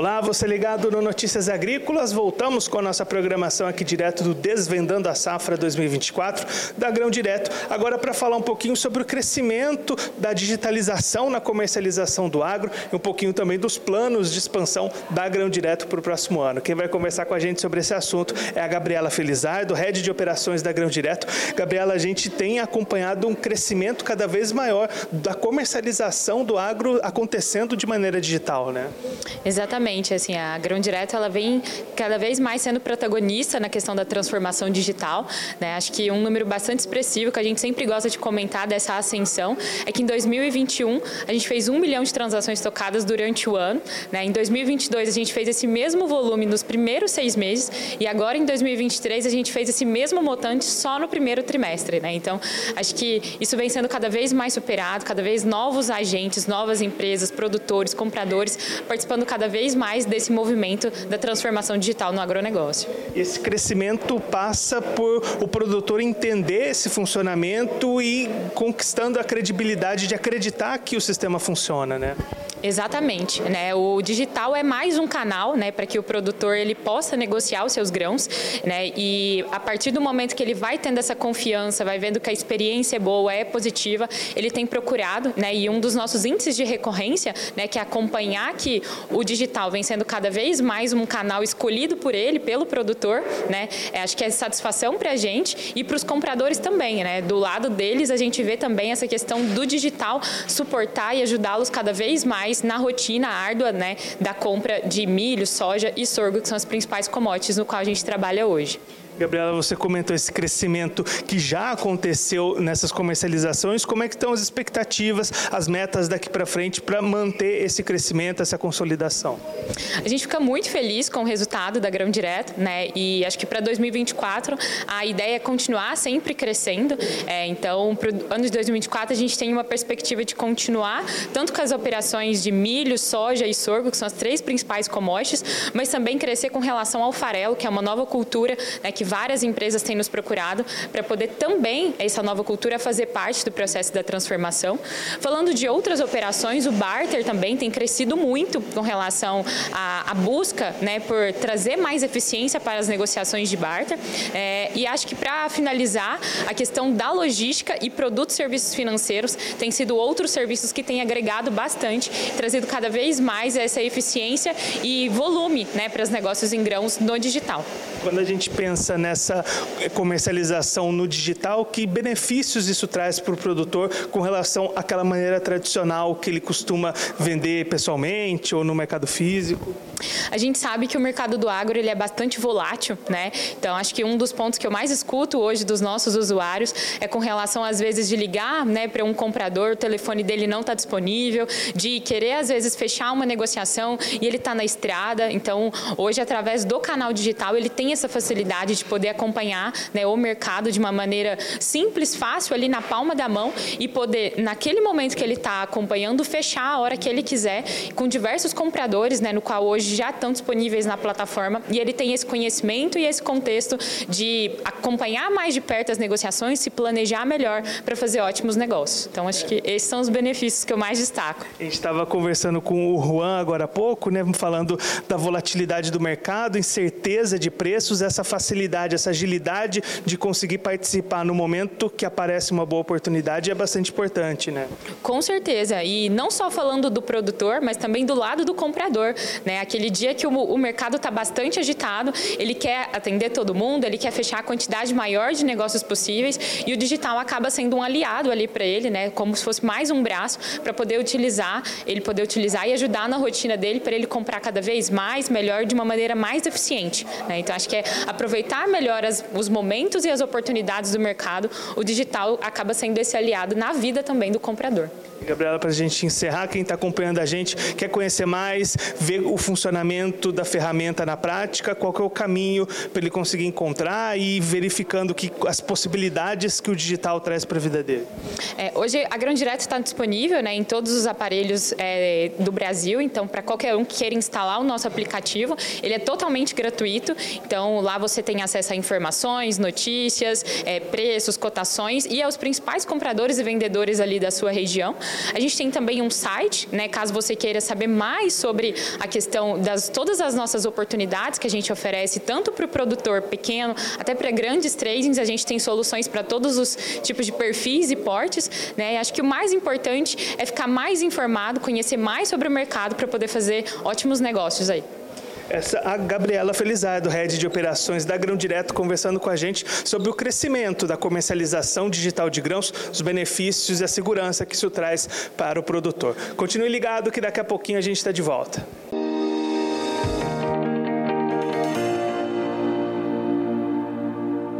Olá, você ligado no Notícias Agrícolas. Voltamos com a nossa programação aqui direto do Desvendando a Safra 2024 da Grão Direto. Agora para falar um pouquinho sobre o crescimento da digitalização na comercialização do agro e um pouquinho também dos planos de expansão da Grão Direto para o próximo ano. Quem vai conversar com a gente sobre esse assunto é a Gabriela Felizardo, Head de Operações da Grão Direto. Gabriela, a gente tem acompanhado um crescimento cada vez maior da comercialização do agro acontecendo de maneira digital, né? Exatamente, assim, a Grão Direto ela vem cada vez mais sendo protagonista na questão da transformação digital, né? Acho que um número bastante expressivo que a gente sempre gosta de comentar dessa ascensão é que em 2021 a gente fez um milhão de transações tocadas durante o ano, né? Em 2022 a gente fez esse mesmo volume nos primeiros seis meses e agora em 2023 a gente fez esse mesmo montante só no primeiro trimestre, né? Então acho que isso vem sendo cada vez mais superado, cada vez novos agentes, novas empresas, produtores, compradores participando cada vez mais desse movimento da transformação digital no agronegócio. Esse crescimento passa por o produtor entender esse funcionamento e conquistando a credibilidade de acreditar que o sistema funciona, né? Exatamente, né? O digital é mais um canal, né, para que o produtor ele possa negociar os seus grãos, né? E a partir do momento que ele vai tendo essa confiança, vai vendo que a experiência é boa, é positiva, ele tem procurado, né? E um dos nossos índices de recorrência, né, que é acompanhar que o digital vem sendo cada vez mais um canal escolhido por ele, pelo produtor, né? É, acho que é satisfação para a gente e para os compradores também, né? Do lado deles a gente vê também essa questão do digital suportar e ajudá-los cada vez mais mais na rotina árdua né, da compra de milho, soja e sorgo, que são as principais commodities no qual a gente trabalha hoje. Gabriela, você comentou esse crescimento que já aconteceu nessas comercializações. Como é que estão as expectativas, as metas daqui para frente para manter esse crescimento, essa consolidação? A gente fica muito feliz com o resultado da Grão Direto, né? E acho que para 2024 a ideia é continuar sempre crescendo. É, então, para o ano de 2024 a gente tem uma perspectiva de continuar tanto com as operações de milho, soja e sorgo, que são as três principais commodities, mas também crescer com relação ao farelo, que é uma nova cultura né, que várias empresas têm nos procurado para poder também essa nova cultura fazer parte do processo da transformação. Falando de outras operações, o barter também tem crescido muito com relação à, à busca né, por trazer mais eficiência para as negociações de barter. É, e acho que para finalizar, a questão da logística e produtos e serviços financeiros tem sido outros serviços que têm agregado bastante, trazido cada vez mais essa eficiência e volume né, para os negócios em grãos no digital. Quando a gente pensa nessa comercialização no digital, que benefícios isso traz para o produtor com relação àquela maneira tradicional que ele costuma vender pessoalmente ou no mercado físico? A gente sabe que o mercado do agro ele é bastante volátil, né? Então acho que um dos pontos que eu mais escuto hoje dos nossos usuários é com relação às vezes de ligar, né, para um comprador, o telefone dele não está disponível, de querer às vezes fechar uma negociação e ele está na estrada. Então hoje através do canal digital ele tem essa facilidade de poder acompanhar né, o mercado de uma maneira simples, fácil ali na palma da mão e poder naquele momento que ele está acompanhando fechar a hora que ele quiser com diversos compradores, né, no qual hoje já estão disponíveis na plataforma e ele tem esse conhecimento e esse contexto de acompanhar mais de perto as negociações, se planejar melhor para fazer ótimos negócios. Então, acho que esses são os benefícios que eu mais destaco. A gente estava conversando com o Juan agora há pouco, né, falando da volatilidade do mercado, incerteza de preços, essa facilidade, essa agilidade de conseguir participar no momento que aparece uma boa oportunidade é bastante importante, né? Com certeza. E não só falando do produtor, mas também do lado do comprador, né? Aquele dia que o, mercado está bastante agitado, ele quer atender todo mundo, ele quer fechar a quantidade maior de negócios possíveis e o digital acaba sendo um aliado ali para ele, né? Como se fosse mais um braço para poder utilizar, ele poder utilizar e ajudar na rotina dele para ele comprar cada vez mais, melhor, de uma maneira mais eficiente. Né? Então acho que é aproveitar melhor as, os momentos e as oportunidades do mercado. O digital acaba sendo esse aliado na vida também do comprador. Gabriela, para a gente encerrar, quem está acompanhando a gente quer conhecer mais, ver o funcionamento da ferramenta na prática, qual é o caminho para ele conseguir encontrar e verificando que as possibilidades que o digital traz para a vida dele. É, hoje a Grão Direto está disponível né, em todos os aparelhos é, do Brasil, então para qualquer um que queira instalar o nosso aplicativo, ele é totalmente gratuito. Então Então, lá você tem acesso a informações, notícias, é, preços, cotações e aos principais compradores e vendedores ali da sua região. A gente tem também um site, né, caso você queira saber mais sobre a questão das todas as nossas oportunidades que a gente oferece, tanto para o produtor pequeno até para grandes tradings, a gente tem soluções para todos os tipos de perfis e portes. Né? E acho que o mais importante é ficar mais informado, conhecer mais sobre o mercado para poder fazer ótimos negócios aí. Essa a Gabriela Felizardo, head de operações da Grão Direto, conversando com a gente sobre o crescimento da comercialização digital de grãos, os benefícios e a segurança que isso traz para o produtor. Continue ligado que daqui a pouquinho a gente está de volta.